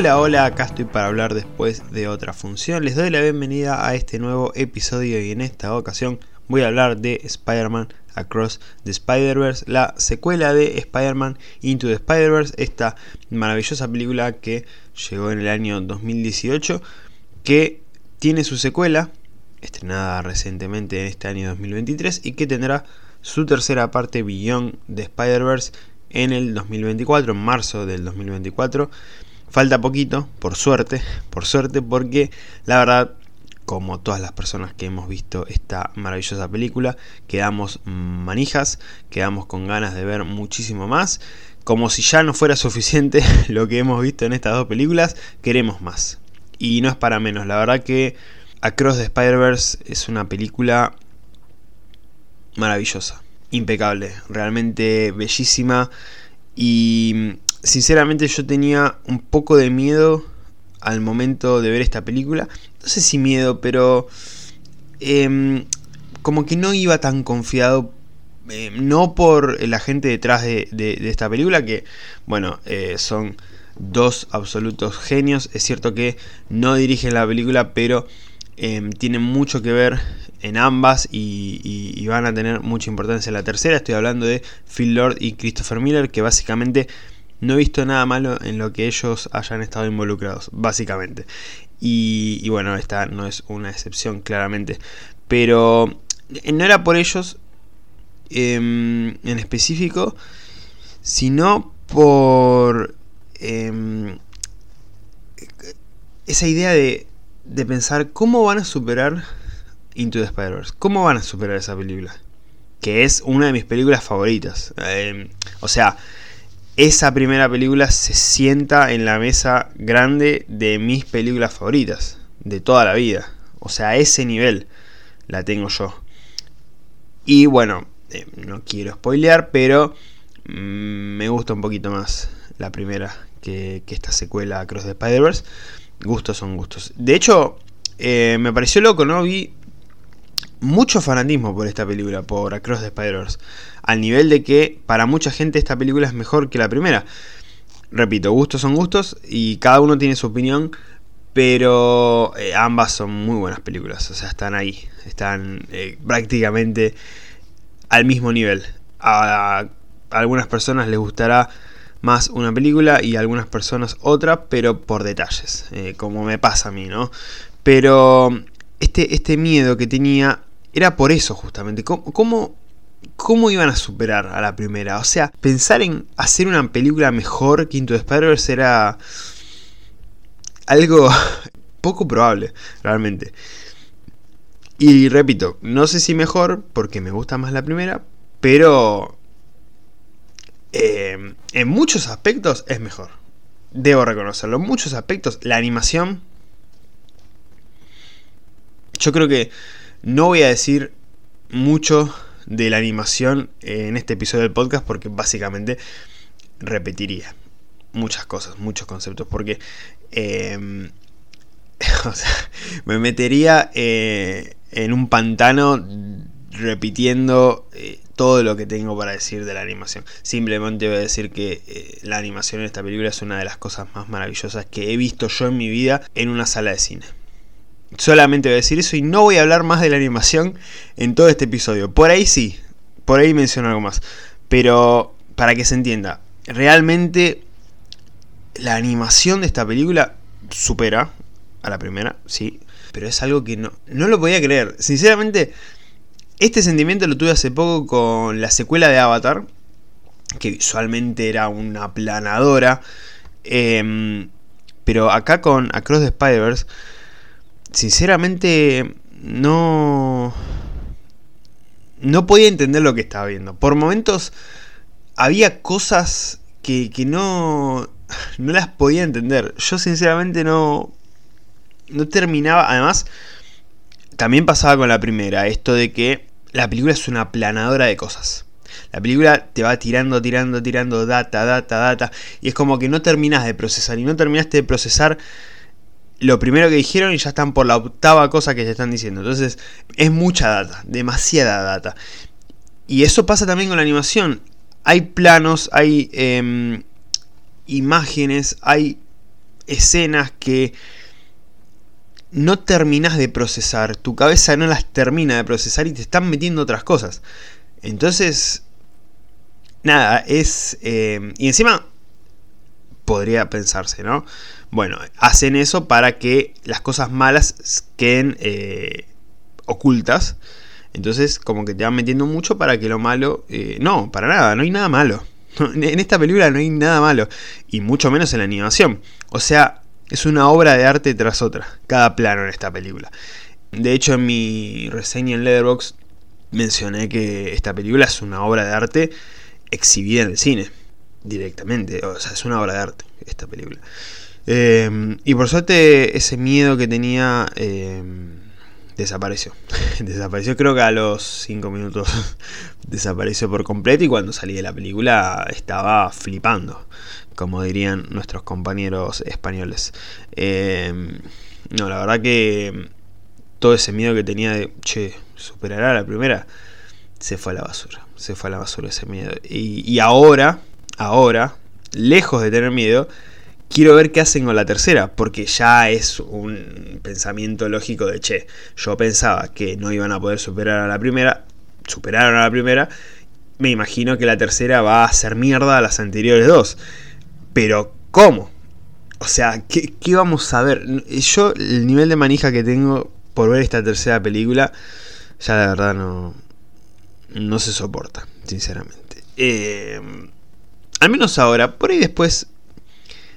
Hola, hola, acá estoy para hablar después de otra función. Les doy la bienvenida a este nuevo episodio y en esta ocasión voy a hablar de Spider-Man Across the Spider-Verse, la secuela de Spider-Man Into the Spider-Verse, esta maravillosa película que llegó en el año 2018, que tiene su secuela, estrenada recientemente en este año 2023, y que tendrá su tercera parte Beyond the Spider-Verse en el 2024, en marzo del 2024 Falta poquito, por suerte, por suerte, porque la verdad, como todas las personas que hemos visto esta maravillosa película, quedamos manijas, quedamos con ganas de ver muchísimo más. Como si ya no fuera suficiente lo que hemos visto en estas dos películas, queremos más. Y no es para menos, la verdad que Across the Spider-Verse es una película maravillosa, impecable, realmente bellísima y sinceramente yo tenía un poco de miedo al momento de ver esta película. No sé si miedo, pero em, como que no iba tan confiado. Em, no por la gente detrás de, esta película, que bueno, eh, son dos absolutos genios. Es cierto que no dirigen la película, pero em, tienen mucho que ver en ambas y, y, van a tener mucha importancia en la tercera. Estoy hablando de Phil Lord y Christopher Miller, que básicamente no he visto nada malo en lo que ellos hayan estado involucrados, básicamente. Y, bueno, esta no es una excepción, claramente. Pero eh, no era por ellos em, en específico, sino por em, esa idea de, de pensar cómo van a superar Into the Spider-Verse. ¿Cómo van a superar esa película? Que es una de mis películas favoritas. Em, o sea, esa primera película se sienta en la mesa grande de mis películas favoritas de toda la vida. O sea, a ese nivel la tengo yo. Y bueno, eh, no quiero spoilear, pero mm, me gusta un poquito más la primera que, esta secuela Cross the Spider-Verse. Gustos son gustos. De hecho, eh, me pareció loco, ¿no? Vi mucho fanatismo por esta película, por Across the Spider-Verse, al nivel de que para mucha gente esta película es mejor que la primera. Repito, gustos son gustos y cada uno tiene su opinión, pero eh, ambas son muy buenas películas, o sea, están ahí, están eh, prácticamente al mismo nivel. A, algunas personas les gustará más una película y a algunas personas otra, pero por detalles, eh, como me pasa a mí, ¿no? Pero este, este miedo que tenía era por eso justamente. ¿Cómo, ¿Cómo, iban a superar a la primera? O sea, pensar en hacer una película mejor que Into the Spider-Verse era algo poco probable, realmente. Y repito, no sé si mejor, porque me gusta más la primera, pero eh, en muchos aspectos es mejor. Debo reconocerlo. En muchos aspectos, la animación. Yo creo que no voy a decir mucho de la animación en este episodio del podcast porque básicamente repetiría muchas cosas, muchos conceptos, porque em, me metería eh, en un pantano repitiendo eh, todo lo que tengo para decir de la animación. Simplemente voy a decir que eh, la animación en esta película es una de las cosas más maravillosas que he visto yo en mi vida en una sala de cine. Solamente voy a decir eso y no voy a hablar más de la animación en todo este episodio. Por ahí sí, por ahí menciono algo más. Pero para que se entienda, realmente la animación de esta película supera a la primera, sí. Pero es algo que no, no lo podía creer. Sinceramente, este sentimiento lo tuve hace poco con la secuela de Avatar, que visualmente era una aplanadora. Em, pero acá con Across the Spider-Verse sinceramente no no podía entender lo que estaba viendo. Por momentos había cosas que, que no no las podía entender. Yo sinceramente no no terminaba, además también pasaba con la primera, esto de que la película es una aplanadora de cosas. La película te va tirando, tirando, tirando data, data, data. Y es como que no terminas de procesar. Y no terminaste de procesar lo primero que dijeron y ya están por la octava cosa que te están diciendo. Entonces es mucha data, demasiada data. Y eso pasa también con la animación. Hay planos, hay em, imágenes, hay escenas que no terminas de procesar, tu cabeza no las termina de procesar y te están metiendo otras cosas. Entonces, nada, es... Eh, y encima podría pensarse, ¿no? Bueno, hacen eso para que las cosas malas queden eh, ocultas. Entonces, como que te van metiendo mucho para que lo malo... Eh, no, para nada, no hay nada malo. En esta película no hay nada malo. Y mucho menos en la animación. O sea, es una obra de arte tras otra. Cada plano en esta película. De hecho, en mi reseña en Letterboxd mencioné que esta película es una obra de arte exhibida en el cine. Directamente. O sea, es una obra de arte esta película. Eh, y por suerte ese miedo que tenía... Eh, desapareció. desapareció creo que a los 5 minutos desapareció por completo y cuando salí de la película estaba flipando, como dirían nuestros compañeros españoles. Em, no, la verdad que todo ese miedo que tenía de, che, superará la primera, se fue a la basura. Se fue a la basura ese miedo. Y, y ahora, ahora, lejos de tener miedo, quiero ver qué hacen con la tercera, porque ya es un pensamiento lógico de, che, yo pensaba que no iban a poder superar a la primera, superaron a la primera, me imagino que la tercera va a hacer mierda a las anteriores dos. Pero, ¿cómo? O sea, ¿qué, vamos a ver? Yo, el nivel de manija que tengo por ver esta tercera película, ya la verdad no, no se soporta, sinceramente. Eh, al menos ahora, por ahí después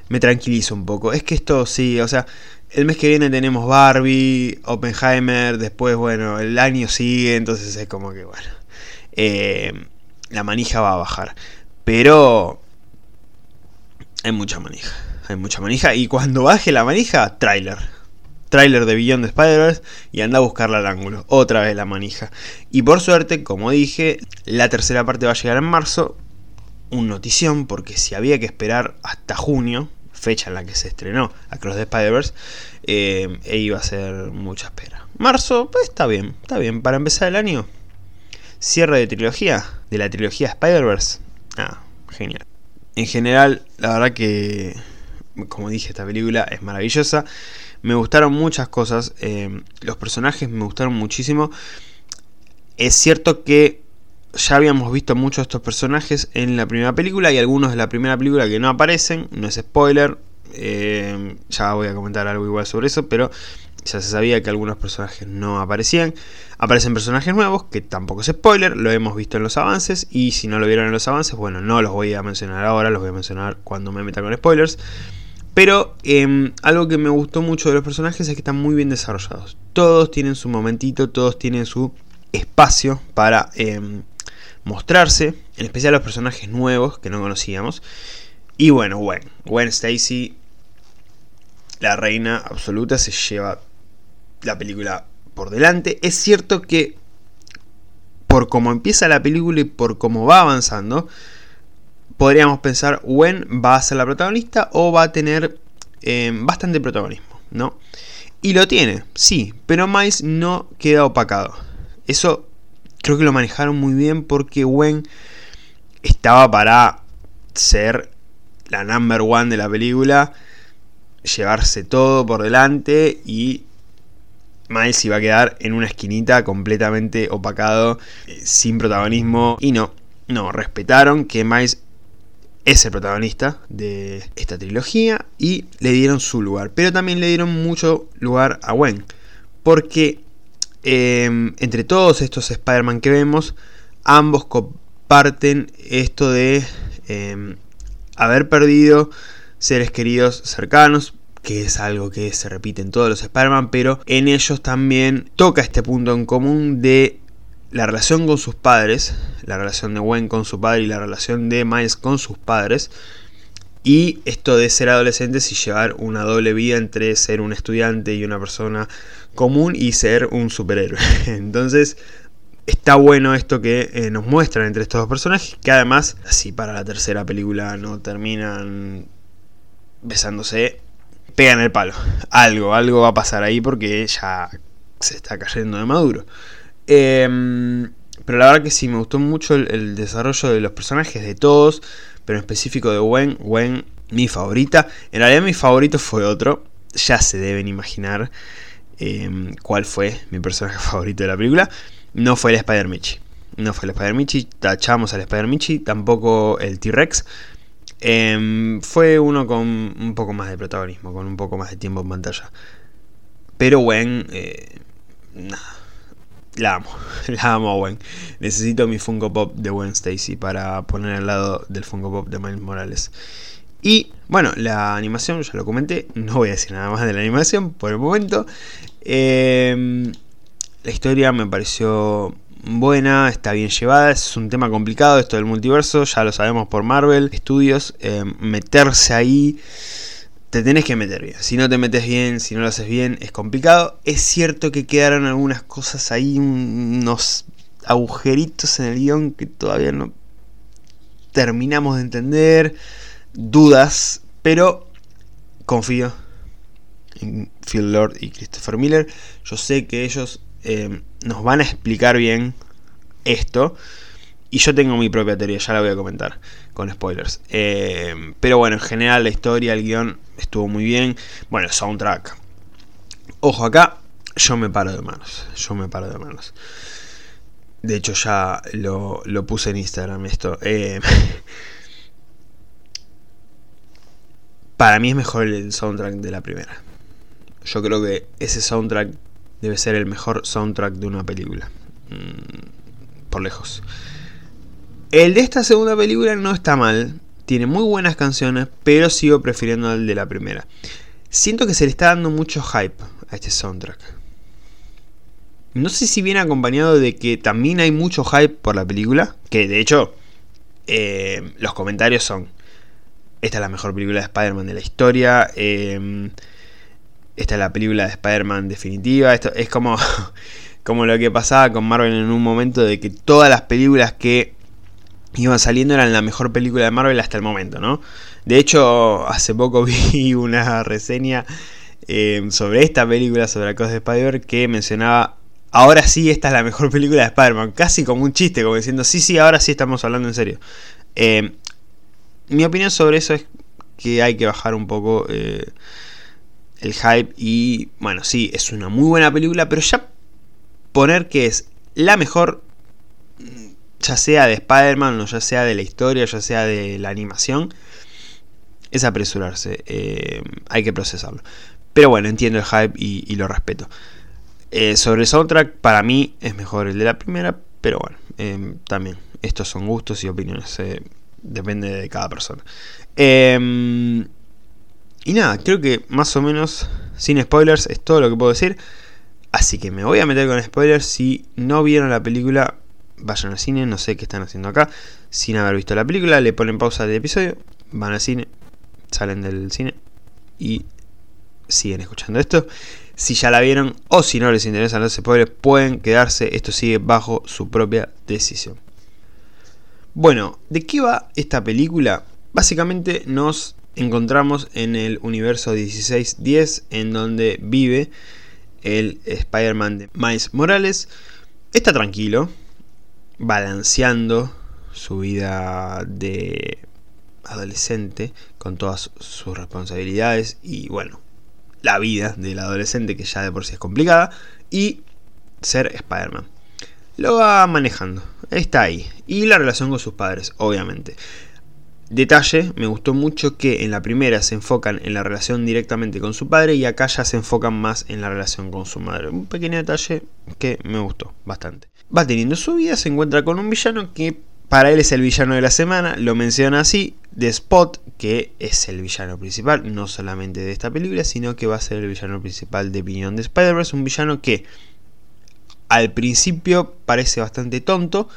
me tranquilizo un poco. Es que esto sí, o sea, el mes que viene tenemos Barbie, Oppenheimer, después, bueno, el año sigue, entonces es como que, bueno, eh, la manija va a bajar. Pero hay mucha manija, hay mucha manija. Y cuando baje la manija, trailer. Trailer de Beyond de Spider-Verse y anda a buscarla al ángulo. Otra vez la manija. Y por suerte, como dije, la tercera parte va a llegar en marzo. Un notición, porque si había que esperar hasta junio, fecha en la que se estrenó Across the Spider-Verse, eh, e iba a ser mucha espera. Marzo, pues está bien, está bien. Para empezar el año, cierre de trilogía, de la trilogía Spider-Verse. Ah, genial. En general, la verdad que, como dije, esta película es maravillosa. Me gustaron muchas cosas. Eh, los personajes me gustaron muchísimo. Es cierto que ya habíamos visto muchos de estos personajes en la primera película y algunos de la primera película que no aparecen, no es spoiler, eh, ya voy a comentar algo igual sobre eso, pero ya se sabía que algunos personajes no aparecían. Aparecen personajes nuevos, que tampoco es spoiler, lo hemos visto en los avances y si no lo vieron en los avances, bueno, no los voy a mencionar ahora, los voy a mencionar cuando me meta con spoilers. Pero em, algo que me gustó mucho de los personajes es que están muy bien desarrollados. Todos tienen su momentito, todos tienen su espacio para em, mostrarse, en especial los personajes nuevos que no conocíamos. Y bueno, Gwen, Gwen Stacy, la reina absoluta, se lleva la película por delante. Es cierto que por cómo empieza la película y por cómo va avanzando, podríamos pensar, Gwen va a ser la protagonista o va a tener eh, bastante protagonismo, ¿no? Y lo tiene, sí, pero Miles no queda opacado. Eso creo que lo manejaron muy bien porque Gwen estaba para ser la number one de la película, llevarse todo por delante y Miles iba a quedar en una esquinita completamente opacado, eh, sin protagonismo. Y no, no, respetaron que Miles es el protagonista de esta trilogía y le dieron su lugar. Pero también le dieron mucho lugar a Gwen. Porque Em, entre todos estos Spider-Man que vemos, ambos comparten esto de em, haber perdido seres queridos cercanos, que es algo que se repite en todos los Spider-Man, pero en ellos también toca este punto en común de la relación con sus padres, la relación de Gwen con su padre y la relación de Miles con sus padres, y esto de ser adolescentes y llevar una doble vida entre ser un estudiante y una persona común y ser un superhéroe. Entonces, está bueno esto que eh, nos muestran entre estos dos personajes, que además, si para la tercera película no terminan besándose, pegan el palo. Algo, algo va a pasar ahí porque ya se está cayendo de maduro. Em, pero la verdad que sí, me gustó mucho el desarrollo de los personajes, de todos pero en específico de Gwen, Gwen mi favorita. En realidad mi favorito fue otro. Ya se deben imaginar em, cuál fue mi personaje favorito de la película. No fue el Spider-Michi. No fue el Spider-Michi. Tachamos al Spider-Michi. Tampoco el T-Rex. Em, fue uno con un poco más de protagonismo. Con un poco más de tiempo en pantalla. Pero Gwen... Eh. La amo, la amo a Gwen. Necesito mi Funko Pop de Gwen Stacy para poner al lado del Funko Pop de Miles Morales. Y bueno, la animación, ya lo comenté, no voy a decir nada más de la animación por el momento. Em, la historia me pareció buena, está bien llevada, es un tema complicado esto del multiverso, ya lo sabemos por Marvel Studios, em, meterse ahí, te tenés que meter bien, si no te metes bien, si no lo haces bien, es complicado. Es cierto que quedaron algunas cosas ahí, unos agujeritos en el guion que todavía no terminamos de entender dudas, pero confío Phil Lord y Christopher Miller. Yo sé que ellos eh, nos van a explicar bien esto. Y yo tengo mi propia teoría, ya la voy a comentar con spoilers. Eh, pero bueno, en general la historia, el guion estuvo muy bien. Bueno, el soundtrack. Ojo acá, yo me paro de manos. Yo me paro de manos. De hecho ya lo, puse en Instagram esto. Eh, Para mí es mejor el soundtrack de la primera. Yo creo que ese soundtrack debe ser el mejor soundtrack de una película. Mm, por lejos. El de esta segunda película no está mal. Tiene muy buenas canciones, pero sigo prefiriendo el de la primera. Siento que se le está dando mucho hype a este soundtrack. No sé si viene acompañado de que también hay mucho hype por la película. Que de hecho, eh, los comentarios son esta es la mejor película de Spider-Man de la historia. Em, esta es la película de Spider-Man definitiva. Esto es como, como lo que pasaba con Marvel en un momento de que todas las películas que iban saliendo eran la mejor película de Marvel hasta el momento, ¿no? De hecho, hace poco vi una reseña em, sobre esta película, sobre la cosa de Spider-Man, que mencionaba, ahora sí, esta es la mejor película de Spider-Man, casi como un chiste, como diciendo, sí, sí, ahora sí estamos hablando en serio. Eh, mi opinión sobre eso es que hay que bajar un poco eh, el hype y bueno, sí, es una muy buena película, pero ya poner que es la mejor, ya sea de Spider-Man o ya sea de la historia, ya sea de la animación, es apresurarse, eh, hay que procesarlo. Pero bueno, entiendo el hype y, lo respeto. Eh, sobre el soundtrack, para mí es mejor el de la primera, pero bueno, también, estos son gustos y opiniones. Depende de cada persona. Em, y nada, creo que más o menos sin spoilers es todo lo que puedo decir. Así que me voy a meter con spoilers. Si no vieron la película, vayan al cine. No sé qué están haciendo acá. Sin haber visto la película, le ponen pausa del episodio. Van al cine, salen del cine y siguen escuchando esto. Si ya la vieron o si no les interesan los spoilers, pueden quedarse. Esto sigue bajo su propia decisión. Bueno, ¿de qué va esta película? Básicamente nos encontramos en el universo 1610 en donde vive el Spider-Man de Miles Morales. Está tranquilo, balanceando su vida de adolescente con todas sus responsabilidades y bueno, la vida del adolescente que ya de por sí es complicada y ser Spider-Man lo va manejando. Está ahí. Y la relación con sus padres, obviamente. Detalle, me gustó mucho que en la primera se enfocan en la relación directamente con su padre y acá ya se enfocan más en la relación con su madre. Un pequeño detalle que me gustó bastante. Va teniendo su vida, se encuentra con un villano que para él es el villano de la semana, lo menciona así, de Spot, que es el villano principal, no solamente de esta película, sino que va a ser el villano principal de Beyond de Spider-Verse, un villano que al principio parece bastante tonto,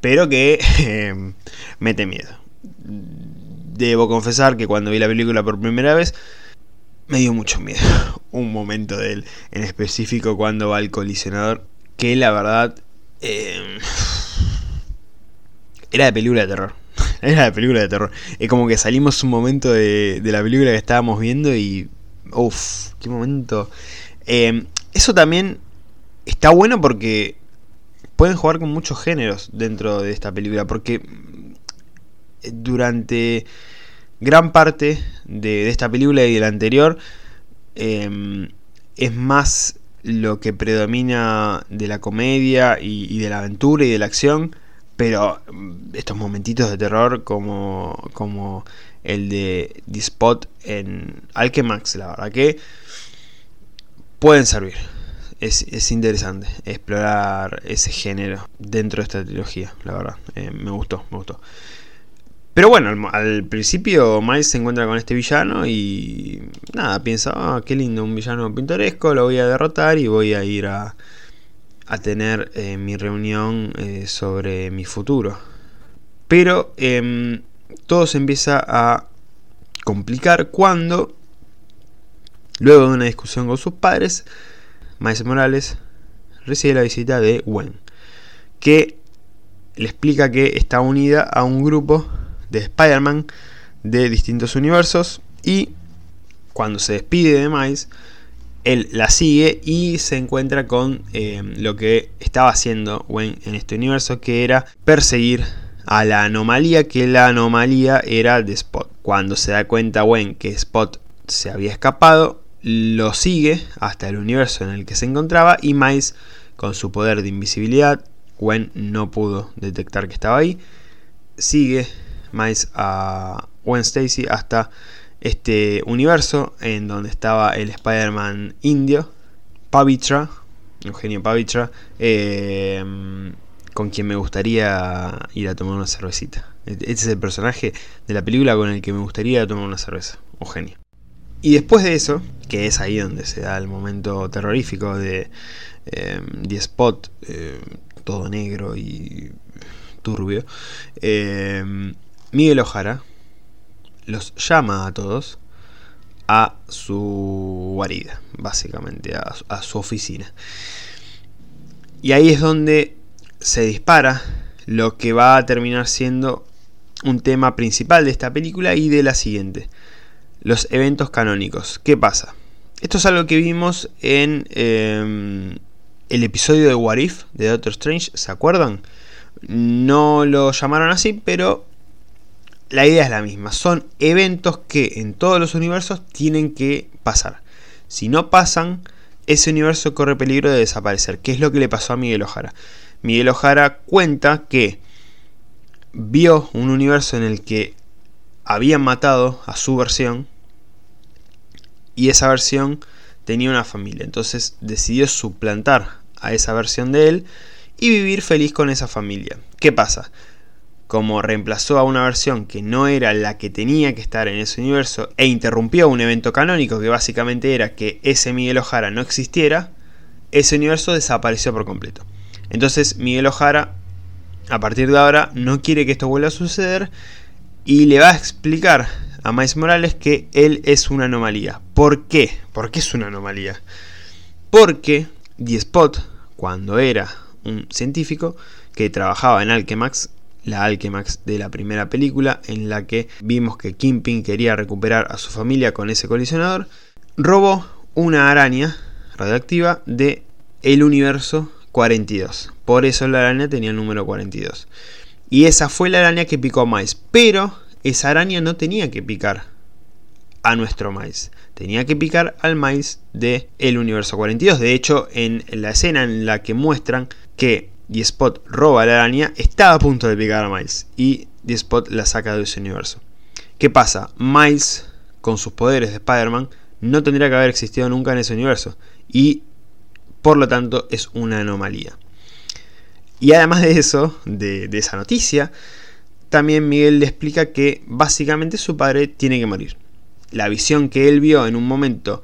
pero que eh, mete miedo. Debo confesar que cuando vi la película por primera vez, me dio mucho miedo. Un momento de él en específico cuando va al colisionador, que la verdad eh, era de película de terror. Era de película de terror. Es como que salimos un momento de, la película que estábamos viendo y... Uff, qué momento. Eh, eso también está bueno porque pueden jugar con muchos géneros dentro de esta película. Porque durante gran parte de, esta película y de la anterior em, es más lo que predomina de la comedia y, de la aventura y de la acción, pero mm, estos momentitos de terror como, como el de The Spot en Alchemax, la verdad que pueden servir. Es, interesante explorar ese género dentro de esta trilogía, la verdad. Eh, me gustó, me gustó. Pero bueno, al, principio Miles se encuentra con este villano y nada, piensa, ah, qué lindo, un villano pintoresco, lo voy a derrotar y voy a ir a, a tener eh, mi reunión eh, sobre mi futuro. Pero em, todo se empieza a complicar cuando, luego de una discusión con sus padres, Miles Morales recibe la visita de Gwen, que le explica que está unida a un grupo de Spider-Man de distintos universos y cuando se despide de Miles, él la sigue y se encuentra con eh, lo que estaba haciendo Gwen en este universo, que era perseguir a la anomalía, que la anomalía era de Spot. Cuando se da cuenta Gwen que Spot se había escapado, lo sigue hasta el universo en el que se encontraba y Miles, con su poder de invisibilidad, Gwen no pudo detectar que estaba ahí, sigue más a Gwen Stacy hasta este universo en donde estaba el Spider-Man indio, Pavitra, Eugenio Pavitra, eh, con quien me gustaría ir a tomar una cervecita. Este es el personaje de la película con el que me gustaría tomar una cerveza, Eugenio. Y después de eso, que es ahí donde se da el momento terrorífico de eh, The Spot, eh, todo negro y turbio, Miguel Ojara los llama a todos a su guarida, básicamente, a, su oficina. Y ahí es donde se dispara lo que va a terminar siendo un tema principal de esta película y de la siguiente. Los eventos canónicos. ¿Qué pasa? Esto es algo que vimos en em, el episodio de What If de Doctor Strange, ¿se acuerdan? No lo llamaron así, pero la idea es la misma. Son eventos que en todos los universos tienen que pasar. Si no pasan, ese universo corre peligro de desaparecer. ¿Qué es lo que le pasó a Miguel Ojara? Miguel Ojara cuenta que vio un universo en el que habían matado a su versión y esa versión tenía una familia. Entonces decidió suplantar a esa versión de él y vivir feliz con esa familia. ¿Qué pasa? Como reemplazó a una versión que no era la que tenía que estar en ese universo e interrumpió un evento canónico que básicamente era que ese Miguel Ojara no existiera, ese universo desapareció por completo. Entonces Miguel Ojara, a partir de ahora, no quiere que esto vuelva a suceder y le va a explicar a Miles Morales que él es una anomalía. ¿Por qué? ¿Por qué es una anomalía? Porque The Spot, cuando era un científico que trabajaba en Alchemax, la Alchemax de la primera película, en la que vimos que Kingpin quería recuperar a su familia con ese colisionador, robó una araña radioactiva de el universo 42. Por eso la araña tenía el número 42. Y esa fue la araña que picó a. Pero esa araña no tenía que picar a nuestro Miles. Tenía que picar al Miles de el universo 42. De hecho, en la escena en la que muestran que y Spot roba la araña, está a punto de picar a Miles y The Spot la saca de ese universo. ¿Qué pasa? Miles, con sus poderes de Spider-Man, no tendría que haber existido nunca en ese universo y por lo tanto es una anomalía. Y además de eso, de esa noticia, también Miguel le explica que básicamente su padre tiene que morir. La visión que él vio en un momento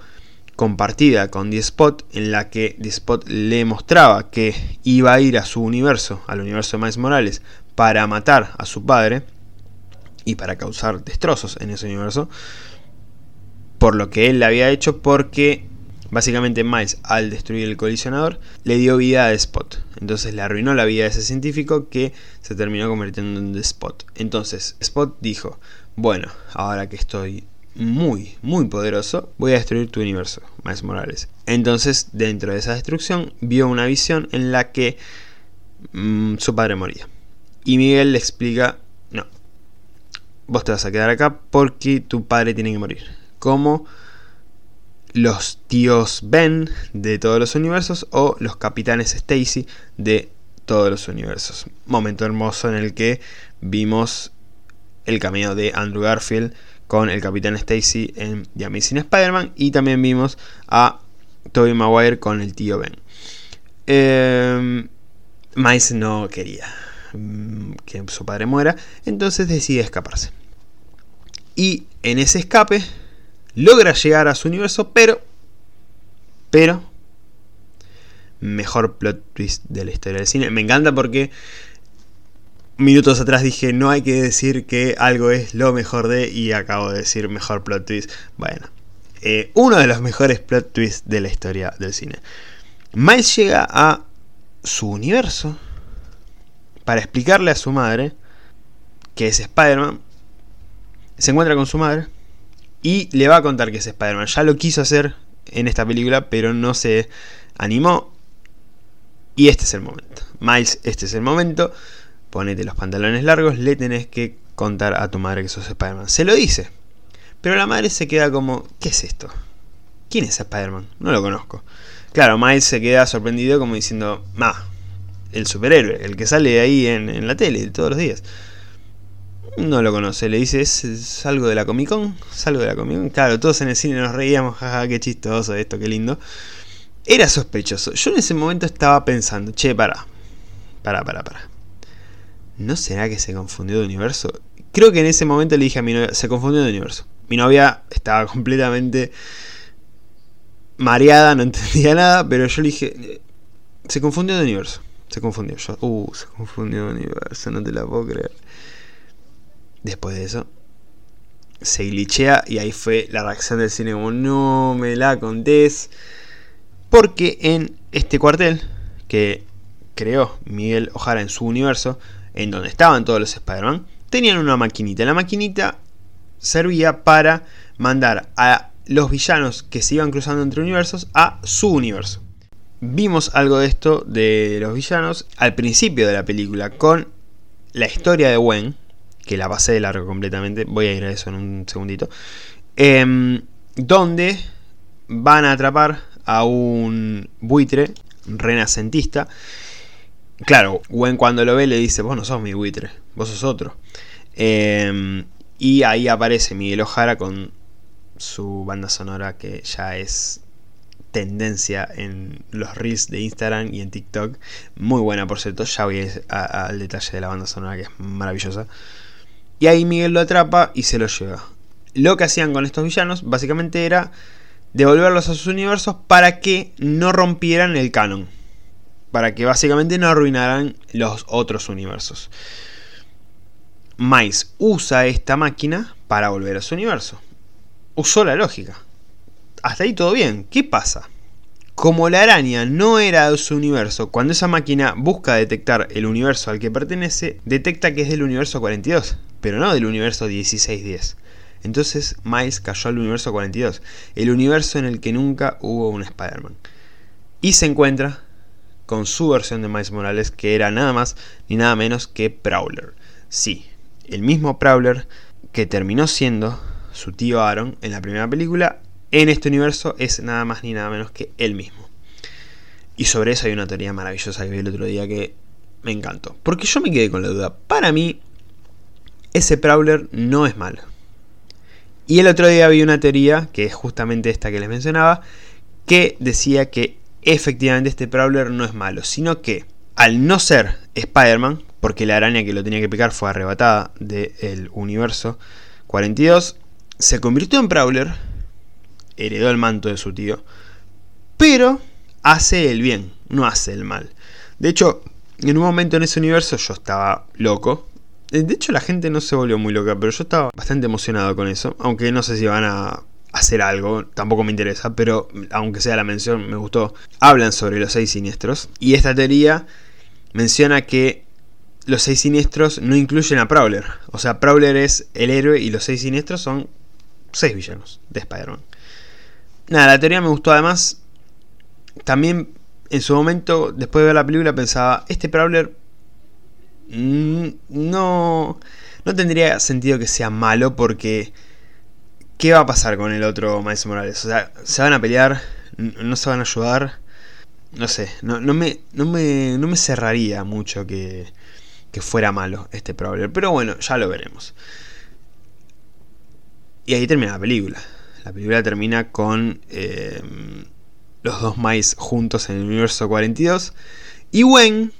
compartida con The Spot en la que The Spot le mostraba que iba a ir a su universo, al universo de Miles Morales, para matar a su padre y para causar destrozos en ese universo, por lo que él le había hecho porque básicamente Miles al destruir el colisionador le dio vida a The Spot, entonces le arruinó la vida de ese científico que se terminó convirtiendo en The Spot. Entonces Spot dijo, bueno, ahora que estoy muy, muy poderoso, voy a destruir tu universo, Miles Morales. Entonces, dentro de esa destrucción, vio una visión en la que mm, su padre moría. Y Miguel le explica, no, vos te vas a quedar acá porque tu padre tiene que morir. Como los tíos Ben de todos los universos o los capitanes Stacy de todos los universos. Momento hermoso en el que vimos el cameo de Andrew Garfield con el capitán Stacy en The Amazing Spider-Man y también vimos a Tobey Maguire con el tío Ben. Eh, no quería mm, que su padre muera, entonces decide escaparse. Y en ese escape logra llegar a su universo, pero pero mejor plot twist de la historia del cine. Me encanta porque minutos atrás dije no hay que decir que algo es lo mejor de y acabo de decir mejor plot twist. Bueno, eh, uno de los mejores plot twists de la historia del cine. Miles llega a su universo para explicarle a su madre que es Spider-Man. Se encuentra con su madre y le va a contar que es Spider-Man. Ya lo quiso hacer en esta película, pero no se animó. Y este es el momento. Miles, este es el momento. Ponete los pantalones largos, le tenés que contar a tu madre que sos Spider-Man. Se lo dice. Pero la madre se queda como, ¿qué es esto? ¿Quién es Spider-Man? No lo conozco. Claro, Miles se queda sorprendido como diciendo, ma, el superhéroe, el que sale ahí en, la tele todos los días. No lo conoce, le dice, ¿es, algo de la Comic Con? ¿Es algo de la Comic Con? Claro, todos en el cine nos reíamos, jaja, qué chistoso esto, qué lindo. Era sospechoso. Yo en ese momento estaba pensando, che, para, para, para, para. ¿No será que se confundió de universo? Creo que en ese momento le dije a mi novia, se confundió de universo. Mi novia estaba completamente mareada, no entendía nada, pero yo le dije, se confundió de universo. Se confundió. Yo, uh, se confundió de universo, no te la puedo creer. Después de eso, se glitchea y ahí fue la reacción del cine no me la contés. Porque en este cuartel que creó Miguel Ojara en su universo, en donde estaban todos los Spider-Man, tenían una maquinita. La maquinita servía para mandar a los villanos que se iban cruzando entre universos a su universo. Vimos algo de esto de los villanos al principio de la película con la historia de Gwen, que la pasé de largo completamente, voy a ir a eso en un segundito, em, donde van a atrapar a un buitre renacentista. Claro, Gwen cuando lo ve le dice, vos no sos mi buitre, vos sos otro. Em, y ahí aparece Miguel Ojara con su banda sonora que ya es tendencia en los reels de Instagram y en TikTok. Muy buena, por cierto. Ya voy al detalle de la banda sonora que es maravillosa. Y ahí Miguel lo atrapa y se lo lleva. Lo que hacían con estos villanos básicamente era devolverlos a sus universos para que no rompieran el canon. Para que básicamente no arruinaran los otros universos. Mais usa esta máquina para volver a su universo. Usó la lógica. Hasta ahí todo bien. ¿Qué pasa? Como la araña no era de su universo, cuando esa máquina busca detectar el universo al que pertenece, detecta que es del universo 42, pero no del universo 1610. Entonces Miles cayó al universo 42, el universo en el que nunca hubo un Spider-Man. Y se encuentra con su versión de Miles Morales, que era nada más ni nada menos que Prowler. Sí, el mismo Prowler que terminó siendo su tío Aaron en la primera película, en este universo es nada más ni nada menos que él mismo. Y sobre eso hay una teoría maravillosa que vi el otro día que me encantó. Porque yo me quedé con la duda. Para mí, ese Prowler no es malo. Y el otro día vi una teoría, que es justamente esta que les mencionaba, que decía que efectivamente este Prowler no es malo, sino que al no ser Spider-Man, porque la araña que lo tenía que picar fue arrebatada del universo 42, se convirtió en Prowler, heredó el manto de su tío, pero hace el bien, no hace el mal. De hecho, en un momento en ese universo yo estaba loco. De hecho, la gente no se volvió muy loca, pero yo estaba bastante emocionado con eso. Aunque no sé si van a hacer algo, tampoco me interesa, pero aunque sea la mención, me gustó. Hablan sobre los seis siniestros. Y esta teoría menciona que los seis siniestros no incluyen a Prowler. O sea, Prowler es el héroe y los seis siniestros son seis villanos de Spider-Man. Nada, la teoría me gustó además. También en su momento, después de ver la película, pensaba, este Prowler mm, no, no tendría sentido que sea malo porque ¿qué va a pasar con el otro Miles Morales? O sea, se van a pelear, no se van a ayudar. No sé, no, me, no, me, no me cerraría mucho que, que fuera malo este problema. Pero bueno, ya lo veremos. Y ahí termina la película. La película termina con eh, los dos Miles juntos en el universo 42. Y Gwen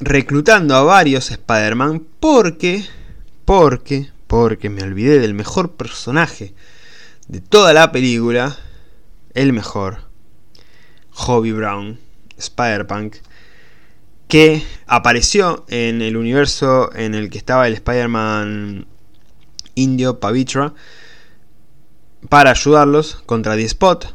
reclutando a varios Spider-Man porque, porque, porque me olvidé del mejor personaje de toda la película, el mejor, Hobby Brown, Spider-Punk, que apareció en el universo en el que estaba el Spider-Man indio Pavitra para ayudarlos contra The Spot.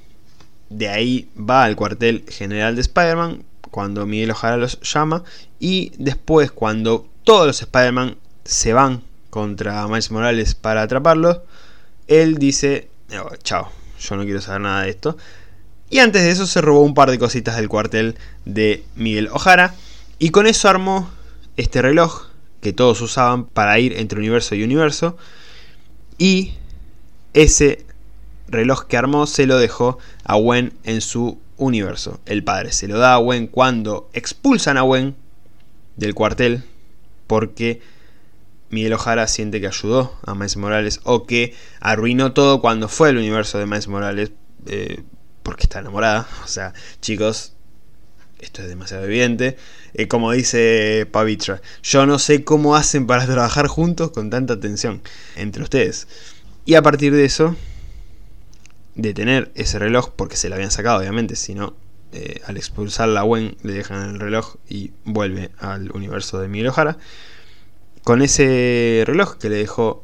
De ahí va al cuartel general de Spider-Man cuando Miguel Ojara los llama y después cuando todos los Spider-Man se van contra Miles Morales para atraparlo, él dice, oh, chao, yo no quiero saber nada de esto. Y antes de eso se robó un par de cositas del cuartel de Miguel Ojara y con eso armó este reloj que todos usaban para ir entre universo y universo y ese reloj que armó se lo dejó a Gwen en su universo. El padre se lo da a Gwen cuando expulsan a Gwen del cuartel porque Miguel Ojara siente que ayudó a Miles Morales o que arruinó todo cuando fue el universo de Miles Morales eh, porque está enamorada. O sea, chicos, esto es demasiado evidente. Eh, como dice Pavitra, yo no sé cómo hacen para trabajar juntos con tanta tensión entre ustedes. Y a partir de eso, de tener ese reloj, porque se lo habían sacado obviamente, si no, eh, al expulsar la Gwen le dejan el reloj y vuelve al universo de Miguel Ojara. Con ese reloj que le dejó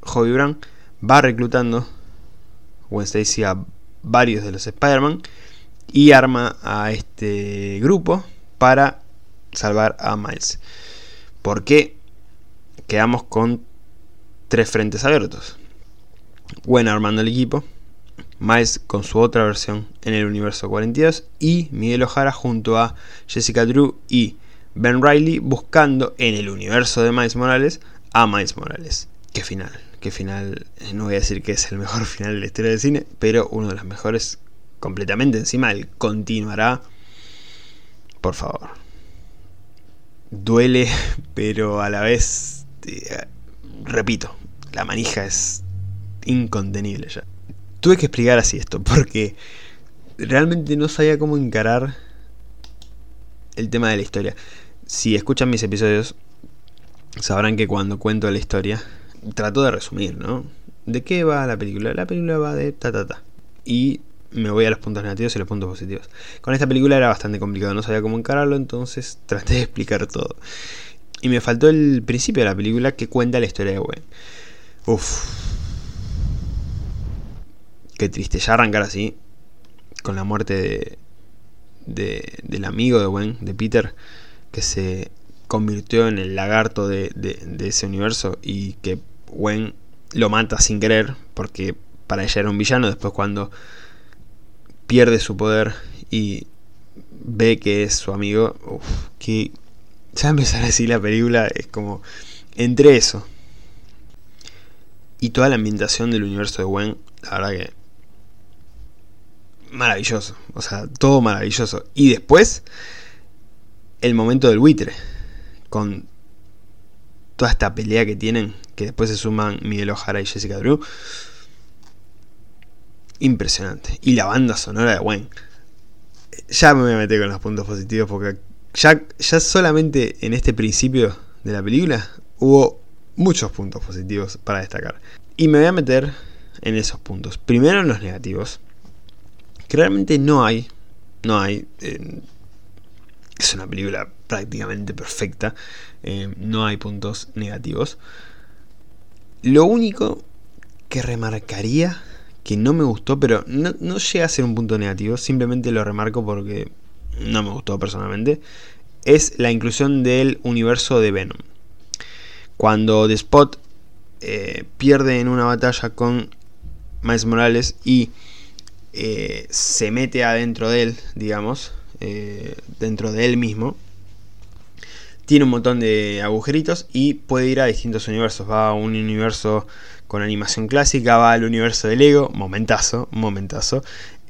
Hobby Brown, va reclutando Gwen Stacy a varios de los Spider-Man y arma a este grupo para salvar a Miles. Porque quedamos con tres frentes abiertos. Gwen armando el equipo, Miles con su otra versión en el universo 42 y Miguel Ojara junto a Jessica Drew y Ben Riley buscando en el universo de Miles Morales a Miles Morales. Qué final, qué final, eh, no voy a decir que es el mejor final de la historia del cine, pero uno de los mejores completamente encima, él continuará. Por favor. Duele, pero a la vez, eh, repito, la manija es incontenible ya tuve que explicar así esto, porque realmente no sabía cómo encarar el tema de la historia. Si escuchan mis episodios, sabrán que cuando cuento la historia, trato de resumir, ¿no? ¿De qué va la película? La película va de ta ta ta. Y me voy a los puntos negativos y los puntos positivos. Con esta película era bastante complicado, no sabía cómo encararlo, entonces traté de explicar todo. Y me faltó el principio de la película que cuenta la historia de Gwen. Uff, Qué triste, ya arrancar así, con la muerte de, del amigo de Gwen, de Peter, que se convirtió en el lagarto de, ese universo y que Gwen lo mata sin querer, porque para ella era un villano, después cuando pierde su poder y ve que es su amigo, uff, que ya empezar así la película es como entre eso y toda la ambientación del universo de Gwen, la verdad que maravilloso. O sea, todo maravilloso. Y después, el momento del buitre. Con toda esta pelea que tienen, que después se suman Miguel Ojara y Jessica Drew. Impresionante. Y la banda sonora de Wayne. Ya me voy a meter con los puntos positivos porque ya, ya solamente en este principio de la película hubo muchos puntos positivos para destacar. Y me voy a meter en esos puntos. Primero en los negativos realmente no hay. No hay. Eh, es una película prácticamente perfecta. Eh, no hay puntos negativos. Lo único que remarcaría que no me gustó, pero no, llega a ser un punto negativo, simplemente lo remarco porque no me gustó personalmente, es la inclusión del universo de Venom. Cuando The Spot eh, pierde en una batalla con Miles Morales y eh, se mete adentro de él, digamos, eh, dentro de él mismo, tiene un montón de agujeritos y puede ir a distintos universos. Va a un universo con animación clásica, va al universo de Lego, momentazo, momentazo.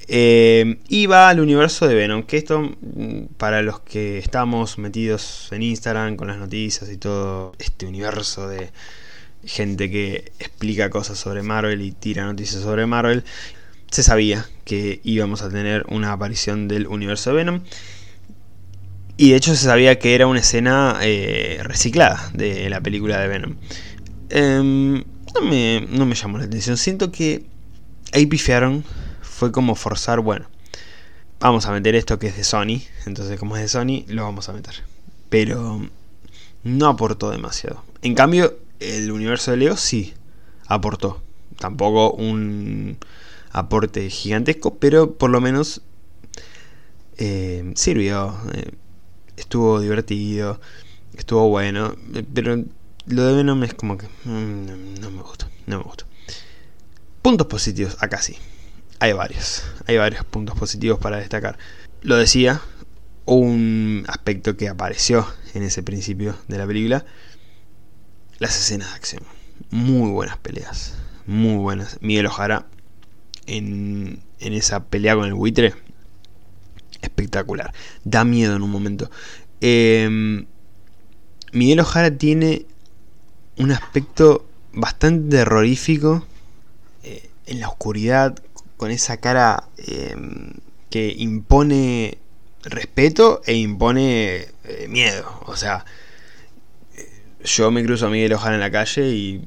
Eh, y va al universo de Venom, que esto mm, para los que estamos metidos en Instagram con las noticias y todo este universo de gente que explica cosas sobre Marvel y tira noticias sobre Marvel, se sabía que íbamos a tener una aparición del universo de Venom. Y de hecho se sabía que era una escena eh, reciclada de la película de Venom. Em, no, me, no, me, llamó la atención. Siento que ahí pifiaron. Fue como forzar, bueno, vamos a meter esto que es de Sony. Entonces como es de Sony, lo vamos a meter. Pero no aportó demasiado. En cambio, el universo de Leo sí aportó. Tampoco un aporte gigantesco, pero por lo menos eh, sirvió. Eh, estuvo divertido, estuvo bueno, pero lo de Venom es como que mm, no, me gusta, no me gusta. Puntos positivos, acá sí. Hay varios, hay varios puntos positivos para destacar. Lo decía, un aspecto que apareció en ese principio de la película, las escenas de acción. Muy buenas peleas, muy buenas. Miguel Ojara en, en esa pelea con el buitre espectacular. Da miedo en un momento. Em, Miguel Ojara tiene un aspecto bastante terrorífico eh, en la oscuridad, con esa cara em, que impone respeto e impone eh, miedo. O sea, yo me cruzo a Miguel Ojara en la calle y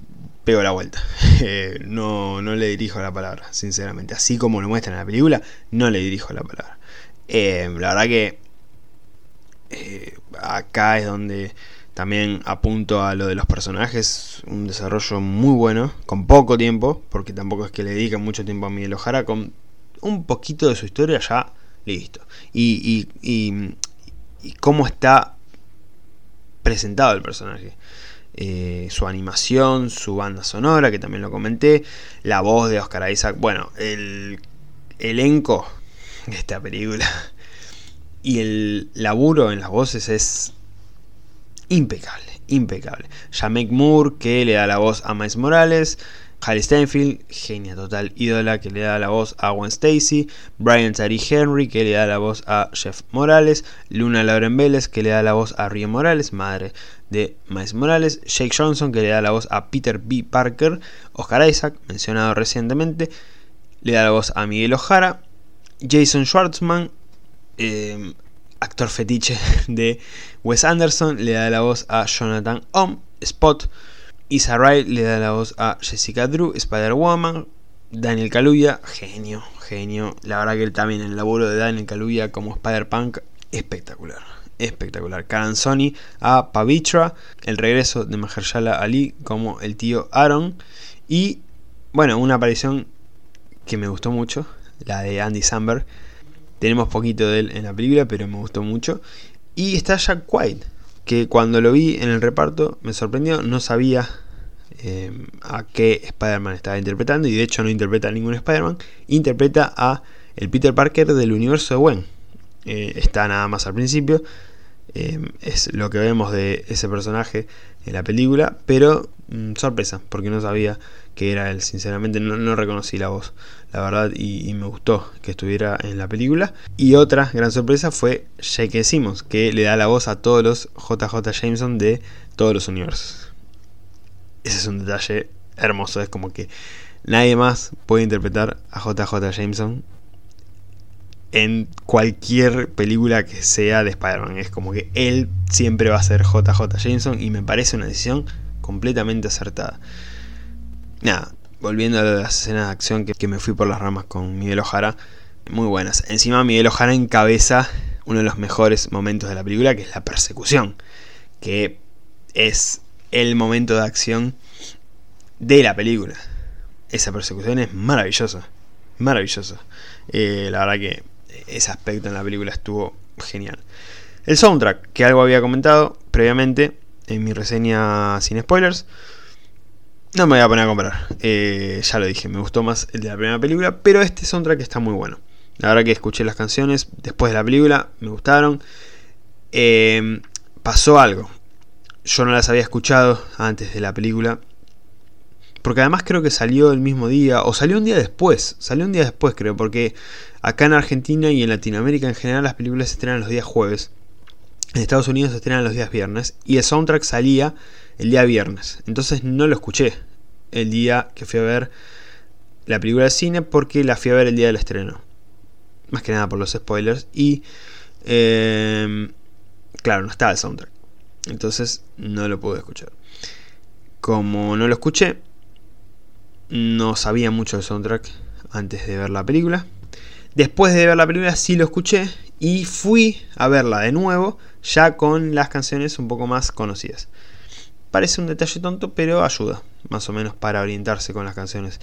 pego la vuelta. Eh, no, no le dirijo la palabra, sinceramente. Así como lo muestran en la película, no le dirijo la palabra. Eh, la verdad que eh, acá es donde también apunto a lo de los personajes, un desarrollo muy bueno, con poco tiempo, porque tampoco es que le dediquen mucho tiempo a Miguel Ojara, con un poquito de su historia ya listo. Y, y, cómo está presentado el personaje. Eh, su animación, su banda sonora, que también lo comenté, la voz de Oscar Isaac, bueno, el elenco esta película. Y el laburo en las voces es impecable, impecable. Jamek Moore, que le da la voz a Miles Morales. Halle Steinfeld, genia total, ídola, que le da la voz a Gwen Stacy. Brian Tari Henry, que le da la voz a Jeff Morales. Luna Lauren Vélez, que le da la voz a Ria Morales, madre de Miles Morales. Jake Johnson, que le da la voz a Peter B. Parker. Oscar Isaac, mencionado recientemente, le da la voz a Miguel Ojara. Jason Schwartzman, em, actor fetiche de Wes Anderson, le da la voz a Jonathan Om, Spot. Isa Rae le da la voz a Jessica Drew, Spider-Woman. Daniel Kaluuya, genio, genio. La verdad que él también el laburo de Daniel Kaluuya como Spider-Punk, espectacular. Espectacular. Sony a Pavitra. El regreso de Mahershala Ali como el tío Aaron. Y bueno, una aparición que me gustó mucho la de Andy Samberg. Tenemos poquito de él en la película, pero me gustó mucho. Y está Jack White, que cuando lo vi en el reparto me sorprendió, no sabía eh, a qué Spider-Man estaba interpretando, y de hecho no interpreta a ningún Spider-Man, interpreta a el Peter Parker del universo de Gwen. Eh, está nada más al principio, eh, es lo que vemos de ese personaje en la película, pero mm, sorpresa, porque no sabía que era él, sinceramente no, reconocí la voz, la verdad, y, me gustó que estuviera en la película. Y otra gran sorpresa fue Jake Simmons, que le da la voz a todos los JJ Jameson de todos los universos. Ese es un detalle hermoso, es como que nadie más puede interpretar a JJ Jameson en cualquier película que sea de Spider-Man. Es como que él siempre va a ser JJ Jameson y me parece una decisión completamente acertada. Nada, volviendo a las escenas de acción que, me fui por las ramas con Miguel Ojara, muy buenas. Encima Miguel Ojara encabeza uno de los mejores momentos de la película, que es la persecución, que es el momento de acción de la película. Esa persecución es maravillosa, maravillosa. Eh, la verdad que ese aspecto en la película estuvo genial. El soundtrack, que algo había comentado previamente en mi reseña sin spoilers, no me voy a poner a comprar. Eh, ya lo dije, me gustó más el de la primera película, pero este soundtrack está muy bueno. La verdad que escuché las canciones después de la película, me gustaron. Eh, pasó algo Yo no las había escuchado antes de la película. Porque además creo que salió el mismo día, o salió un día después, salió un día después creo, porque acá en Argentina y en Latinoamérica en general las películas se estrenan los días jueves. En Estados Unidos se estrenan los días viernes y el soundtrack salía el día viernes. Entonces no lo escuché el día que fui a ver la película de cine porque la fui a ver el día del estreno. Más que nada por los spoilers. Y em, claro, no estaba el soundtrack. Entonces no lo pude escuchar. Como no lo escuché, no sabía mucho del soundtrack antes de ver la película. Después de ver la película sí lo escuché y fui a verla de nuevo ya con las canciones un poco más conocidas. Parece un detalle tonto, pero ayuda, más o menos, para orientarse con las canciones.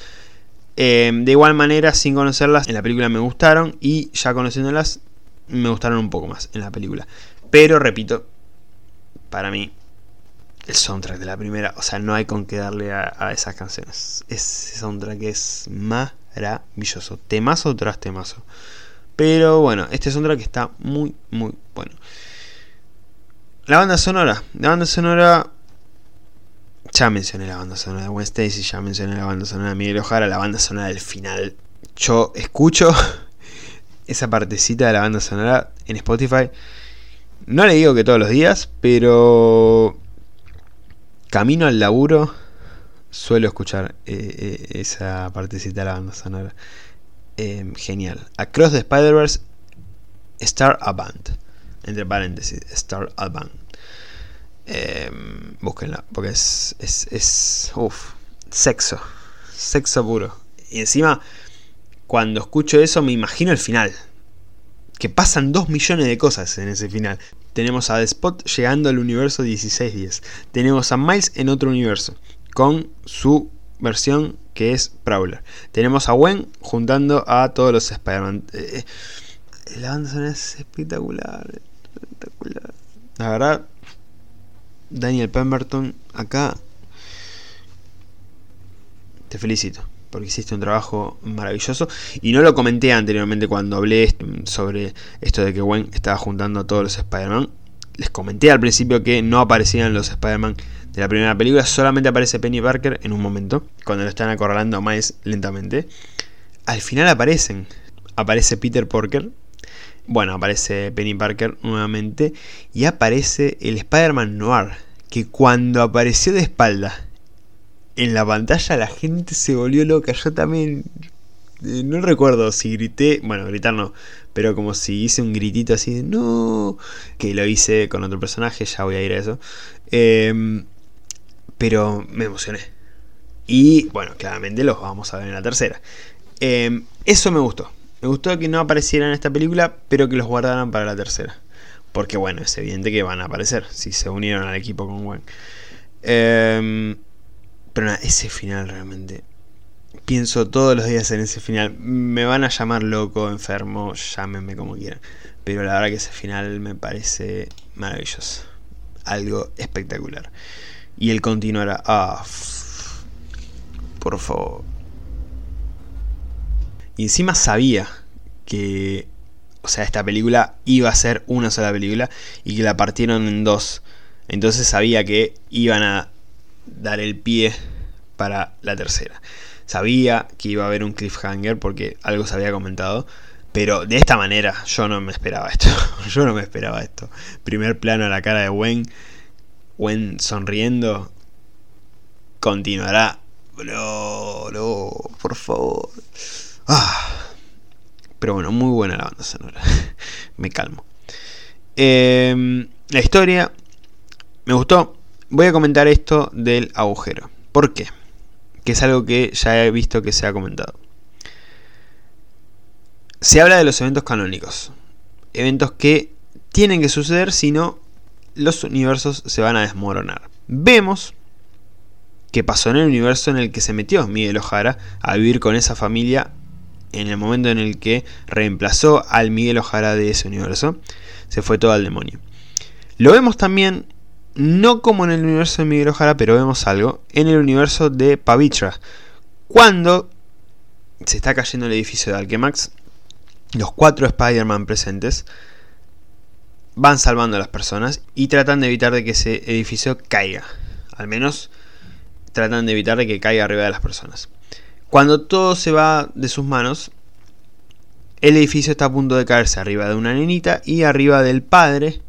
Eh, de igual manera, sin conocerlas, en la película me gustaron y ya conociéndolas, me gustaron un poco más en la película. Pero repito, para mí, el soundtrack de la primera, o sea, no hay con qué darle a, esas canciones. Ese soundtrack es maravilloso, temazo tras temazo. Pero bueno, este soundtrack está muy, muy bueno. La banda sonora. La banda sonora. Ya mencioné la banda sonora de Gwen Stacy, ya mencioné la banda sonora de Miguel Ojara, la banda sonora del final. Yo escucho esa partecita de la banda sonora en Spotify. No le digo que todos los días, pero camino al laburo suelo escuchar eh, eh, esa partecita de la banda sonora. Em, genial. Across the Spider-Verse, Star a Band. Entre paréntesis, Star a Band. Em, búsquenla, porque es, es, es sexo. Sexo puro. Y encima, cuando escucho eso, me imagino el final. Que pasan dos millones de cosas en ese final. Tenemos a The Spot llegando al universo 1610. Tenemos a Miles en otro universo. Con su versión que es Prowler. Tenemos a Gwen juntando a todos los Spider-Man. Eh, eh, la es espectacular, espectacular. La verdad, Daniel Pemberton, acá te felicito. Porque hiciste un trabajo maravilloso. Y no lo comenté anteriormente cuando hablé sobre esto de que Gwen estaba juntando a todos los Spider-Man. Les comenté al principio que no aparecían los Spider-Man de la primera película solamente aparece Penny Parker en un momento, cuando lo están acorralando a Miles lentamente. Al final aparecen. Aparece Peter Parker. Bueno, aparece Penny Parker nuevamente. Y aparece el Spider-Man Noir. Que cuando apareció de espalda en la pantalla la gente se volvió loca. Yo también eh, no recuerdo si grité, bueno, gritar no, pero como si hice un gritito así de no, que lo hice con otro personaje, ya voy a ir a eso. Eh, pero me emocioné. Y bueno, claramente los vamos a ver en la tercera. Em, eso me gustó. Me gustó que no aparecieran en esta película, pero que los guardaran para la tercera. Porque bueno, es evidente que van a aparecer si se unieron al equipo con Gwen. Em, pero nada, ese final realmente. Pienso todos los días en ese final. Me van a llamar loco, enfermo, llámenme como quieran. Pero la verdad que ese final me parece maravilloso. Algo espectacular. Y él continuará. Ah, por favor. Y encima sabía que, o sea, esta película iba a ser una sola película y que la partieron en dos. Entonces sabía que iban a dar el pie para la tercera. Sabía que iba a haber un cliffhanger porque algo se había comentado. Pero de esta manera yo no me esperaba esto. yo no me esperaba esto. Primer plano a la cara de Wayne Gwen sonriendo, continuará. No, no, por favor. Ah. Pero bueno, muy buena la banda sonora. me calmo. Em, la historia me gustó. Voy a comentar esto del agujero. ¿Por qué? Que es algo que ya he visto que se ha comentado. Se habla de los eventos canónicos. Eventos que tienen que suceder, si no, los universos se van a desmoronar. Vemos que pasó en el universo en el que se metió Miguel Ojara a vivir con esa familia en el momento en el que reemplazó al Miguel Ojara de ese universo. Se fue todo al demonio. Lo vemos también, no como en el universo de Miguel Ojara, pero vemos algo, en el universo de Pavitra. Cuando se está cayendo el edificio de Alchemax, los cuatro Spider-Man presentes van salvando a las personas y tratan de evitar de que ese edificio caiga. Al menos tratan de evitar de que caiga arriba de las personas. Cuando todo se va de sus manos, el edificio está a punto de caerse arriba de una nenita y arriba del padre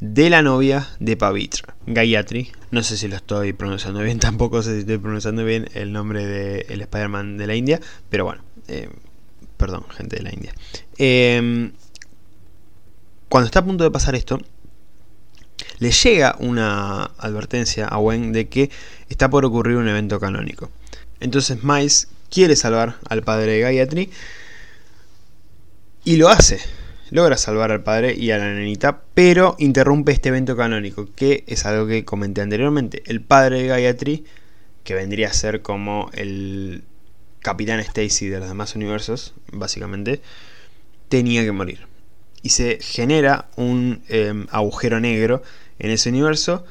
de la novia de Pavitra, Gayatri. No sé si lo estoy pronunciando bien, tampoco sé si estoy pronunciando bien el nombre del Spider-Man de la India, pero bueno, eh, perdón, gente de la India. Em, cuando está a punto de pasar esto, le llega una advertencia a Gwen de que está por ocurrir un evento canónico. Entonces Miles quiere salvar al padre de Gayatri y lo hace logra salvar al padre y a la nenita, pero interrumpe este evento canónico, que es algo que comenté anteriormente. El padre de Gayatri, que vendría a ser como el Capitán Stacy de los demás universos, básicamente, tenía que morir. Y se genera un em, agujero negro en ese universo,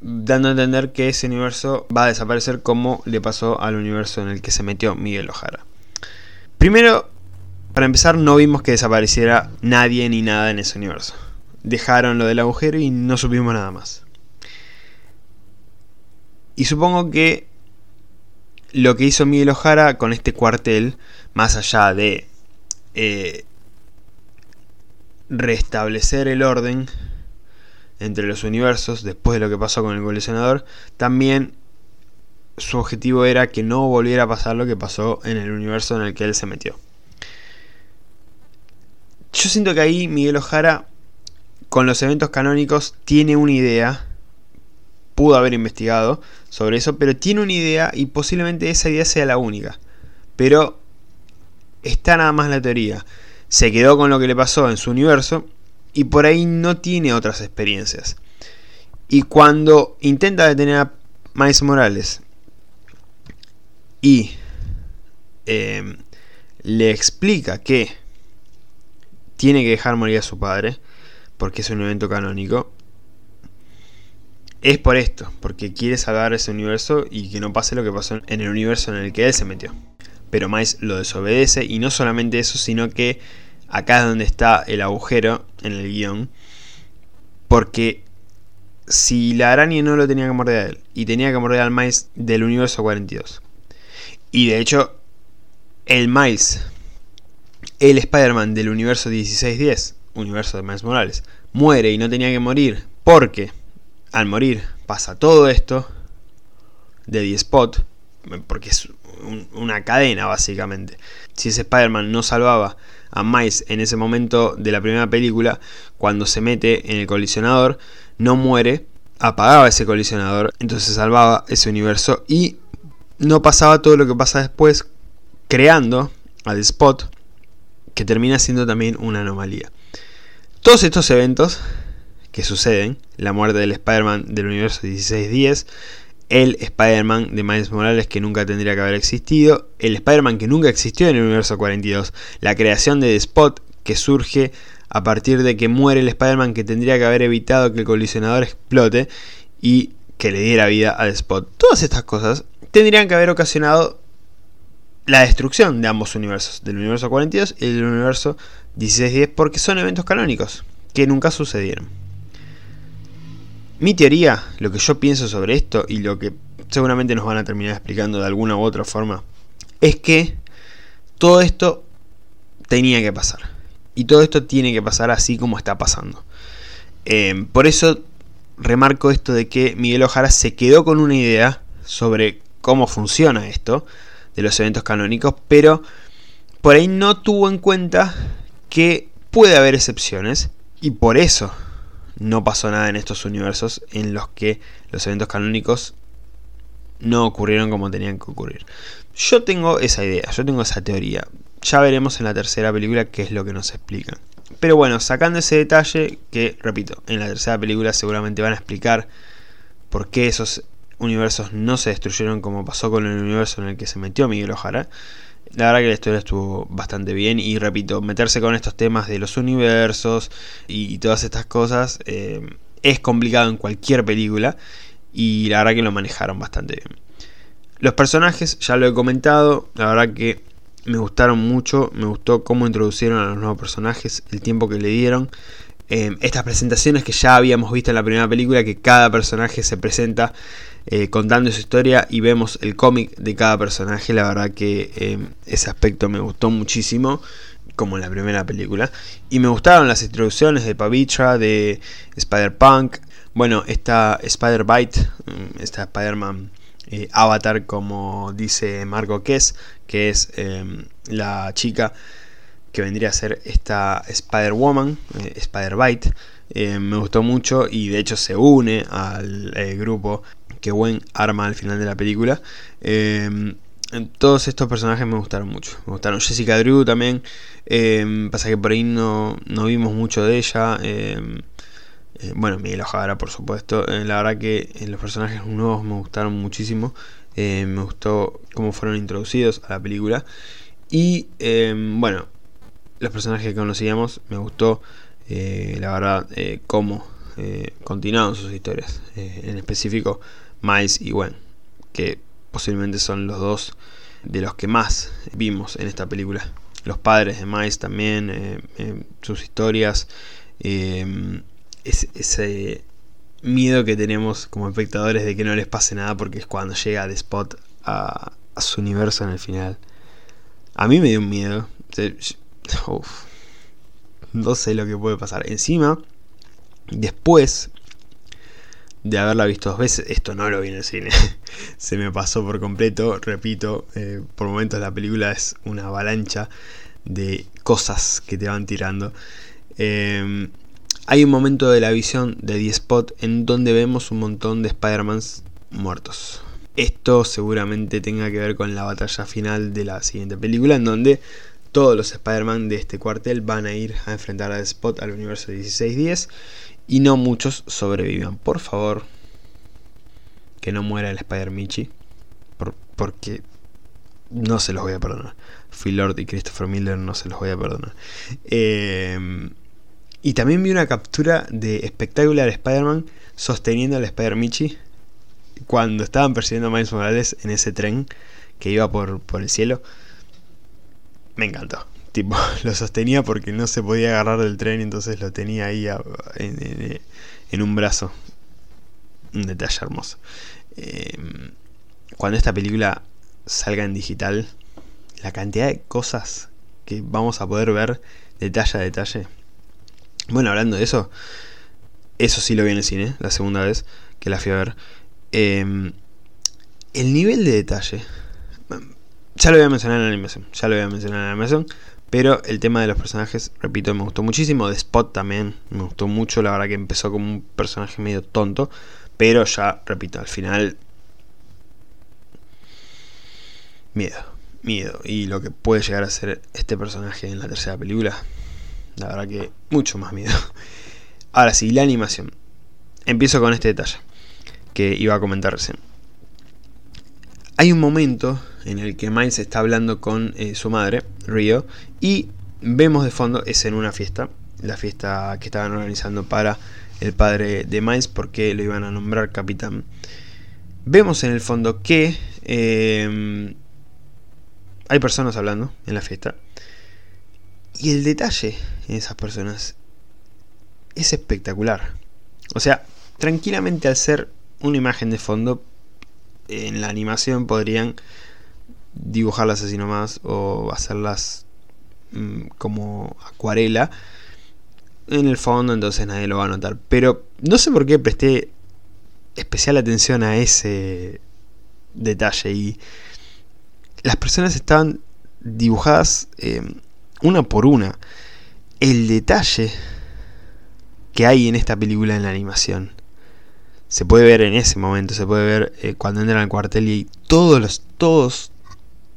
dando a entender que ese universo va a desaparecer como le pasó al universo en el que se metió Miguel Ojara. Primero para empezar, no vimos que desapareciera nadie ni nada en ese universo. Dejaron lo del agujero y no supimos nada más. Y supongo que lo que hizo Miguel Ojara con este cuartel, más allá de eh, restablecer el orden entre los universos después de lo que pasó con el coleccionador, también su objetivo era que no volviera a pasar lo que pasó en el universo en el que él se metió. Yo siento que ahí Miguel Ojara, con los eventos canónicos, tiene una idea. Pudo haber investigado sobre eso, pero tiene una idea y posiblemente esa idea sea la única. Pero está nada más la teoría. Se quedó con lo que le pasó en su universo y por ahí no tiene otras experiencias. Y cuando intenta detener a Miles Morales y eh, le explica que tiene que dejar morir a su padre, porque es un evento canónico, es por esto, porque quiere salvar ese universo y que no pase lo que pasó en el universo en el que él se metió. Pero Miles lo desobedece y no solamente eso, sino que acá es donde está el agujero en el guion, porque si la araña no lo tenía que morder a él y tenía que morder al Miles del universo 42, y de hecho el Miles el Spider-Man del universo 1610, universo de Miles Morales, muere y no tenía que morir porque al morir pasa todo esto de The Spot, porque es una cadena básicamente. Si ese Spider-Man no salvaba a Miles en ese momento de la primera película, cuando se mete en el colisionador, no muere, apagaba ese colisionador, entonces salvaba ese universo y no pasaba todo lo que pasa después, creando a The Spot que termina siendo también una anomalía. Todos estos eventos que suceden, la muerte del Spider-Man del universo 1610, el Spider-Man de Miles Morales que nunca tendría que haber existido, el Spider-Man que nunca existió en el universo 42, la creación de The Spot que surge a partir de que muere el Spider-Man que tendría que haber evitado que el colisionador explote y que le diera vida a The Spot. Todas estas cosas tendrían que haber ocasionado la destrucción de ambos universos, del universo 42 y del universo 1610, porque son eventos canónicos que nunca sucedieron. Mi teoría, lo que yo pienso sobre esto y lo que seguramente nos van a terminar explicando de alguna u otra forma, es que todo esto tenía que pasar. Y todo esto tiene que pasar así como está pasando. Eh, por eso remarco esto de que Miguel Ojara se quedó con una idea sobre cómo funciona esto de los eventos canónicos, pero por ahí no tuvo en cuenta que puede haber excepciones y por eso no pasó nada en estos universos en los que los eventos canónicos no ocurrieron como tenían que ocurrir. Yo tengo esa idea, yo tengo esa teoría. Ya veremos en la tercera película qué es lo que nos explican. Pero bueno, sacando ese detalle, que repito, en la tercera película seguramente van a explicar por qué esos universos no se destruyeron como pasó con el universo en el que se metió Miguel Ojara. La verdad que la historia estuvo bastante bien y repito, meterse con estos temas de los universos y, todas estas cosas eh, es complicado en cualquier película y la verdad que lo manejaron bastante bien. Los personajes, ya lo he comentado, la verdad que me gustaron mucho, me gustó cómo introducieron a los nuevos personajes, el tiempo que le dieron. Eh, estas presentaciones que ya habíamos visto en la primera película, que cada personaje se presenta eh, contando su historia y vemos el cómic de cada personaje. La verdad que eh, ese aspecto me gustó muchísimo, como en la primera película. Y me gustaron las introducciones de Pavitra, de Spider-Punk. Bueno, esta Spider-Bite, mm, esta Spider-Man eh, Avatar, como dice Marco Kess, que es la chica que vendría a ser esta Spider-Woman, Spider-Bite. me gustó mucho y de hecho se une al grupo que buen arma al final de la película. Todos estos personajes me gustaron mucho. Me gustaron Jessica Drew también. Pasa que por ahí no, no, vimos mucho de ella. Eh, bueno, Miguel Ojara, por supuesto. Eh, la verdad que eh, los personajes nuevos me gustaron muchísimo. me gustó cómo fueron introducidos a la película. Y bueno, los personajes que conocíamos, me gustó, la verdad, cómo continuaron sus historias. en específico, Miles y Gwen, que posiblemente son los dos de los que más vimos en esta película. Los padres de Miles también, eh, eh, sus historias, eh, ese miedo que tenemos como espectadores de que no les pase nada porque es cuando llega The Spot a, su universo en el final. A mí me dio un miedo. no sé lo que puede pasar. Encima, después de haberla visto dos veces, esto no lo vi en el cine, se me pasó por completo, repito, eh, por momentos la película es una avalancha de cosas que te van tirando. Em, hay un momento de la visión de The Spot en donde vemos un montón de Spider-Mans muertos. Esto seguramente tenga que ver con la batalla final de la siguiente película, en donde todos los Spider-Man de este cuartel van a ir a enfrentar a Spot al universo 1610 y no muchos sobrevivan. Por favor, que no muera el Spider Michi, porque no se los voy a perdonar. Phil Lord y Christopher Miller no se los voy a perdonar. Em, y también vi una captura de espectacular Spider-Man sosteniendo al Spider Michi cuando estaban persiguiendo a Miles Morales en ese tren que iba por, por el cielo. Me encantó. Tipo, lo sostenía porque no se podía agarrar del tren, entonces lo tenía ahí en, un brazo. Un detalle hermoso. Em, cuando esta película salga en digital, la cantidad de cosas que vamos a poder ver detalle a detalle. Bueno, hablando de eso, eso sí lo vi en el cine, la segunda vez que la fui a ver. Em, el nivel de detalle, ya lo voy a mencionar en la animación, ya lo voy a mencionar en la animación, pero el tema de los personajes, repito, me gustó muchísimo. De Spot también me gustó mucho. La verdad que empezó como un personaje medio tonto. Pero ya, repito, al final... Miedo, miedo. Y lo que puede llegar a ser este personaje en la tercera película. La verdad que mucho más miedo. Ahora sí, la animación. Empiezo con este detalle que iba a comentar recién. Hay un momento en el que Miles está hablando con eh, su madre, Rio, y vemos de fondo, es en una fiesta, la fiesta que estaban organizando para el padre de Miles porque lo iban a nombrar capitán. Vemos en el fondo que em, hay personas hablando en la fiesta. Y el detalle en esas personas es espectacular. O sea, tranquilamente al ser una imagen de fondo en la animación podrían dibujarlas así nomás o hacerlas mm, como acuarela en el fondo, entonces nadie lo va a notar. Pero no sé por qué presté especial atención a ese detalle y las personas estaban dibujadas em, una por una. El detalle que hay en esta película en la animación se puede ver en ese momento, se puede ver eh, cuando entran al cuartel y todos los, todos,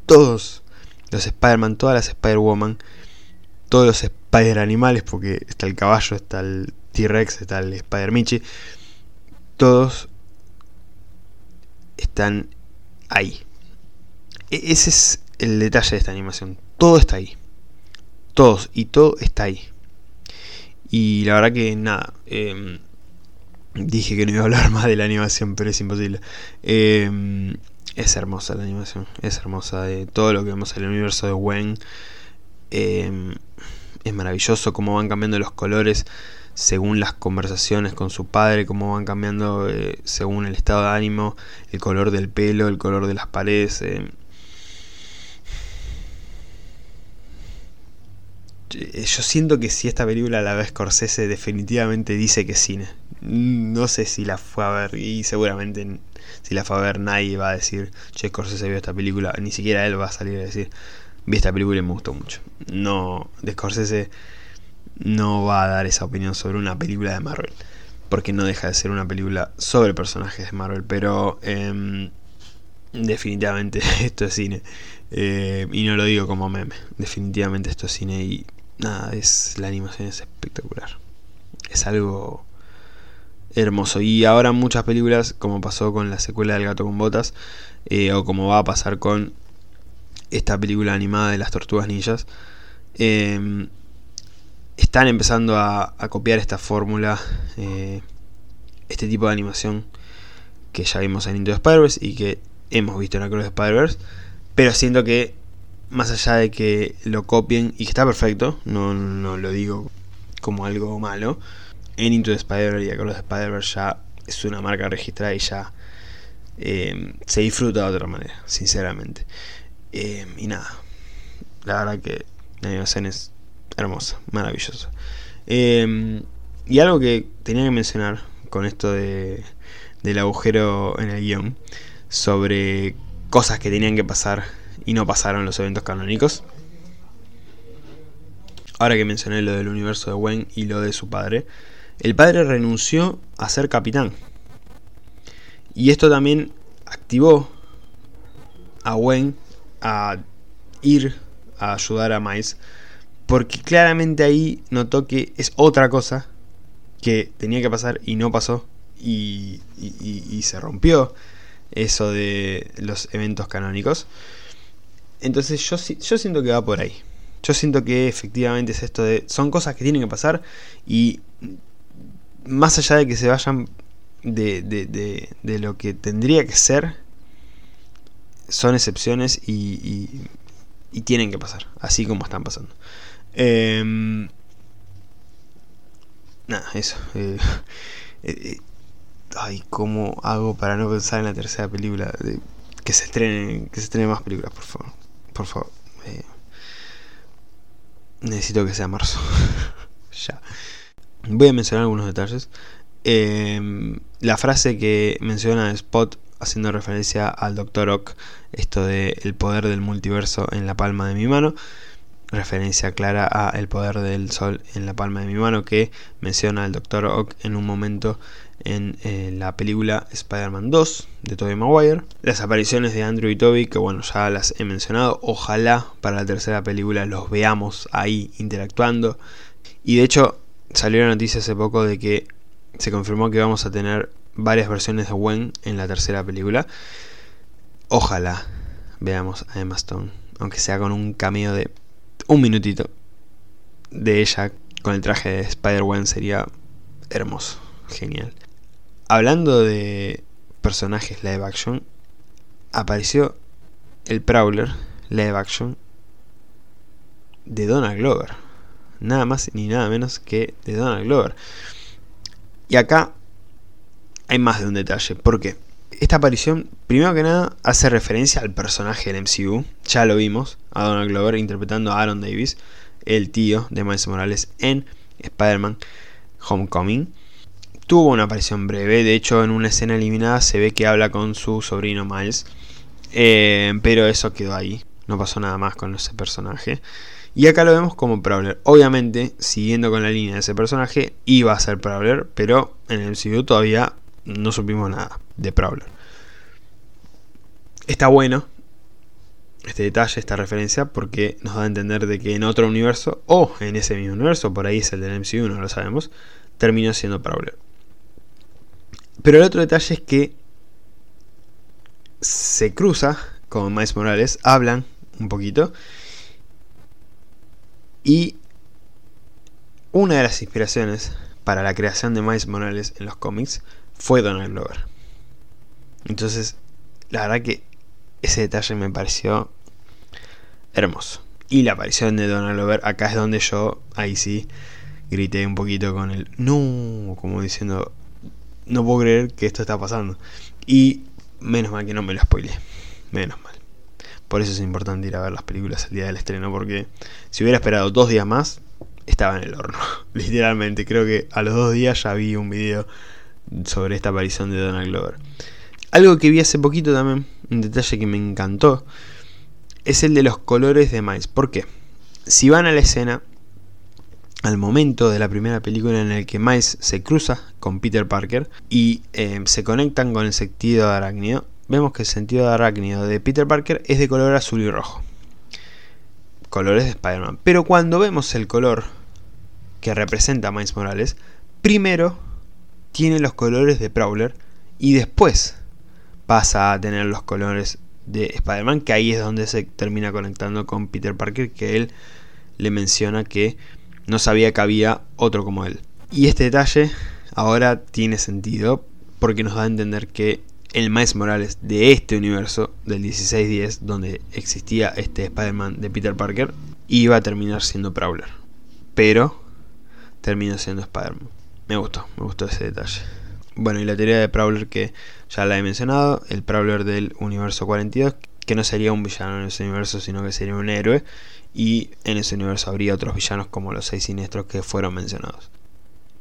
todos los Spider-Man, todas las Spider-Woman, todos los Spider-Animales, porque está el caballo, está el T-Rex, está el Spider-Michi, todos están ahí. E-, ese es el detalle de esta animación. Todo está ahí. Todos y todo está ahí. Y la verdad que nada. Eh, Dije que no iba a hablar más de la animación, pero es imposible. Em, es hermosa la animación, es hermosa. de todo lo que vemos en el universo de Gwen em, es maravilloso, cómo van cambiando los colores según las conversaciones con su padre, cómo van cambiando eh, según el estado de ánimo, el color del pelo, el color de las paredes. Yo siento que si esta película la ve Scorsese, definitivamente dice que es cine. No sé si la fue a ver, y seguramente si la fue a ver nadie va a decir, che, Scorsese vio esta película, ni siquiera él va a salir a decir, vi esta película y me gustó mucho. No, de Scorsese no va a dar esa opinión sobre una película de Marvel. Porque no deja de ser una película sobre personajes de Marvel. Pero em, definitivamente esto es cine. Eh, y no lo digo como meme. Definitivamente esto es cine y nada, es la animación es espectacular. Es algo hermoso. Y ahora muchas películas, como pasó con la secuela del gato con botas, eh, o como va a pasar con esta película animada de las tortugas ninjas, eh, están empezando a, copiar esta fórmula, eh, este tipo de animación que ya vimos en Into the Spider-Verse y que hemos visto en Across the Spider-Verse, pero siento que más allá de que lo copien y que está perfecto, no, no lo digo como algo malo, en Into the Spider-Verse y Across the Spider-Verse ya es una marca registrada y ya eh, se disfruta de otra manera, sinceramente. Eh, y nada, la verdad que la animación es hermosa, maravillosa. Em, y algo que tenía que mencionar con esto de, del agujero en el guion, sobre cosas que tenían que pasar y no pasaron los eventos canónicos. Ahora que mencioné lo del universo de Gwen y lo de su padre, el padre renunció a ser capitán. Y esto también activó a Gwen a ir a ayudar a Miles porque claramente ahí notó que es otra cosa que tenía que pasar y no pasó. Y, se rompió eso de los eventos canónicos. Entonces yo, yo siento que va por ahí. Yo siento que efectivamente es esto de... Son cosas que tienen que pasar y más allá de que se vayan de, de, de, lo que tendría que ser, son excepciones y, y tienen que pasar, así como están pasando. Eh, nada, eso. Eh, eh, ay, ¿cómo hago para no pensar en la tercera película? De, que se estrenen, que se estrenen más películas, por favor. Por favor. necesito que sea marzo. ya. Voy a mencionar algunos detalles. Em, la frase que menciona Spot haciendo referencia al Dr. Ock, esto de el poder del multiverso en la palma de mi mano referencia clara a El poder del sol en la palma de mi mano que menciona el Dr. Ock en un momento en eh, la película Spider-Man 2 de Tobey Maguire. Las apariciones de Andrew y Toby, que bueno, ya las he mencionado, ojalá para la tercera película los veamos ahí interactuando. Y de hecho salió la noticia hace poco de que se confirmó que vamos a tener varias versiones de Gwen en la tercera película. Ojalá veamos a Emma Stone, aunque sea con un cameo de un minutito de ella con el traje de Spider-Man sería hermoso, genial. Hablando de personajes live action, apareció el Prowler live action de Donald Glover. Nada más ni nada menos que de Donald Glover. Y acá hay más de un detalle. ¿Por qué? esta aparición, primero que nada, hace referencia al personaje del MCU. Ya lo vimos, a Donald Glover interpretando a Aaron Davis, el tío de Miles Morales en Spider-Man Homecoming. Tuvo una aparición breve, de hecho en una escena eliminada se ve que habla con su sobrino Miles. Eh, pero eso quedó ahí, no pasó nada más con ese personaje. Y acá lo vemos como Prowler. Obviamente, siguiendo con la línea de ese personaje, iba a ser Prowler, pero en el MCU todavía no supimos nada de Prowler. Está bueno este detalle, esta referencia, porque nos da a entender de que en otro universo, o en ese mismo universo, por ahí es el del MCU, no lo sabemos, terminó siendo Prowler. Pero el otro detalle es que se cruza con Miles Morales, hablan un poquito, y una de las inspiraciones para la creación de Miles Morales en los cómics fue Donald Glover. Entonces, la verdad que ese detalle me pareció hermoso. Y la aparición de Donald Glover, acá es donde yo, ahí sí, grité un poquito con el no, como diciendo, no puedo creer que esto está pasando. Y menos mal que no me lo spoilé, menos mal. Por eso es importante ir a ver las películas el día del estreno, porque si hubiera esperado dos días más, estaba en el horno. Literalmente, creo que a los dos días ya vi un video sobre esta aparición de Donald Glover. Algo que vi hace poquito también, un detalle que me encantó, es el de los colores de Miles. ¿Por qué? Si van a la escena, al momento de la primera película en el que Miles se cruza con Peter Parker y eh, se conectan con el sentido de arácnido, vemos que el sentido de arácnido de Peter Parker es de color azul y rojo. Colores de Spider-Man. Pero cuando vemos el color que representa a Miles Morales, primero tiene los colores de Prowler y después pasa a tener los colores de Spider-Man, que ahí es donde se termina conectando con Peter Parker, que él le menciona que no sabía que había otro como él. Y este detalle ahora tiene sentido porque nos da a entender que el Miles Morales de este universo del 1610, donde existía este Spider-Man de Peter Parker, iba a terminar siendo Prowler. Pero terminó siendo Spider-Man. Me gustó, me gustó ese detalle. Bueno, y la teoría de Prowler que ya la he mencionado, el Prowler del universo 42, que no sería un villano en ese universo, sino que sería un héroe, y en ese universo habría otros villanos como los seis siniestros que fueron mencionados.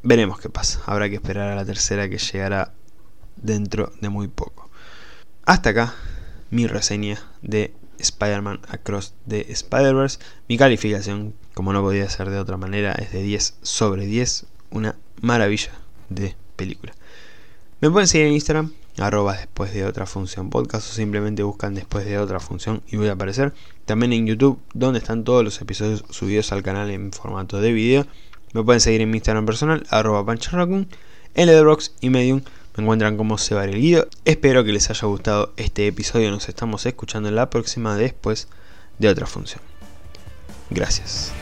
Veremos qué pasa, habrá que esperar a la tercera que llegará dentro de muy poco. Hasta acá mi reseña de Spider-Man Across the Spider-Verse. Mi calificación, como no podía ser de otra manera, es de 10 sobre 10. Una maravilla de película. Me pueden seguir en Instagram, arroba después de otra función podcast o simplemente buscan después de otra función y voy a aparecer. También en YouTube, donde están todos los episodios subidos al canal en formato de video. Me pueden seguir en mi Instagram personal, arroba pancharracun, en Letterboxd y Medium. Me encuentran como Sebar el Guido. Espero que les haya gustado este episodio. Nos estamos escuchando en la próxima después de otra función. Gracias.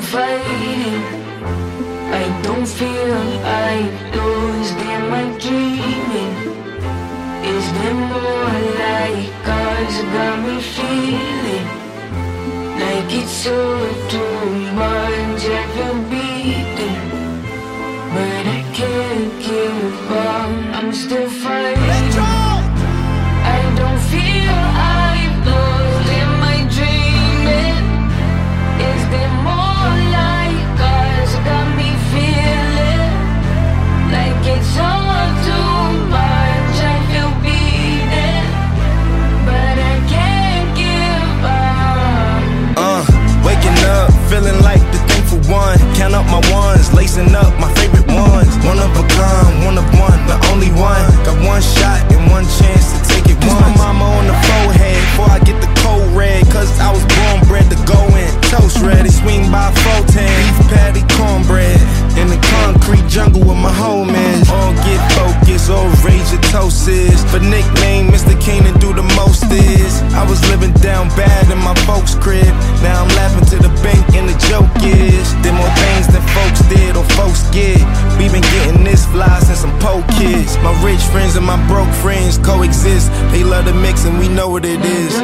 Fighting. I don't feel I lose. Am I dreaming? Is there more like cause got me feeling like it's all too much. ones, lacing up my favorite ones. One of a kind, one of one, the only one. Got one shot and one chance to take it Kiss once. my mama on the forehead before I get the cold red, cause I was born bred to go in. Toast ready, swing by concrete jungle where my home is. All get focused, all rage and toast is. Nickname, Mr. Canaan do the most is. I was living down bad in my folks' crib. Now I'm laughing to the bank and the joke is. Did more things than folks did or folks get. We been getting this fly since I'm kids. My rich friends and my broke friends coexist. They love the mix and we know what it is.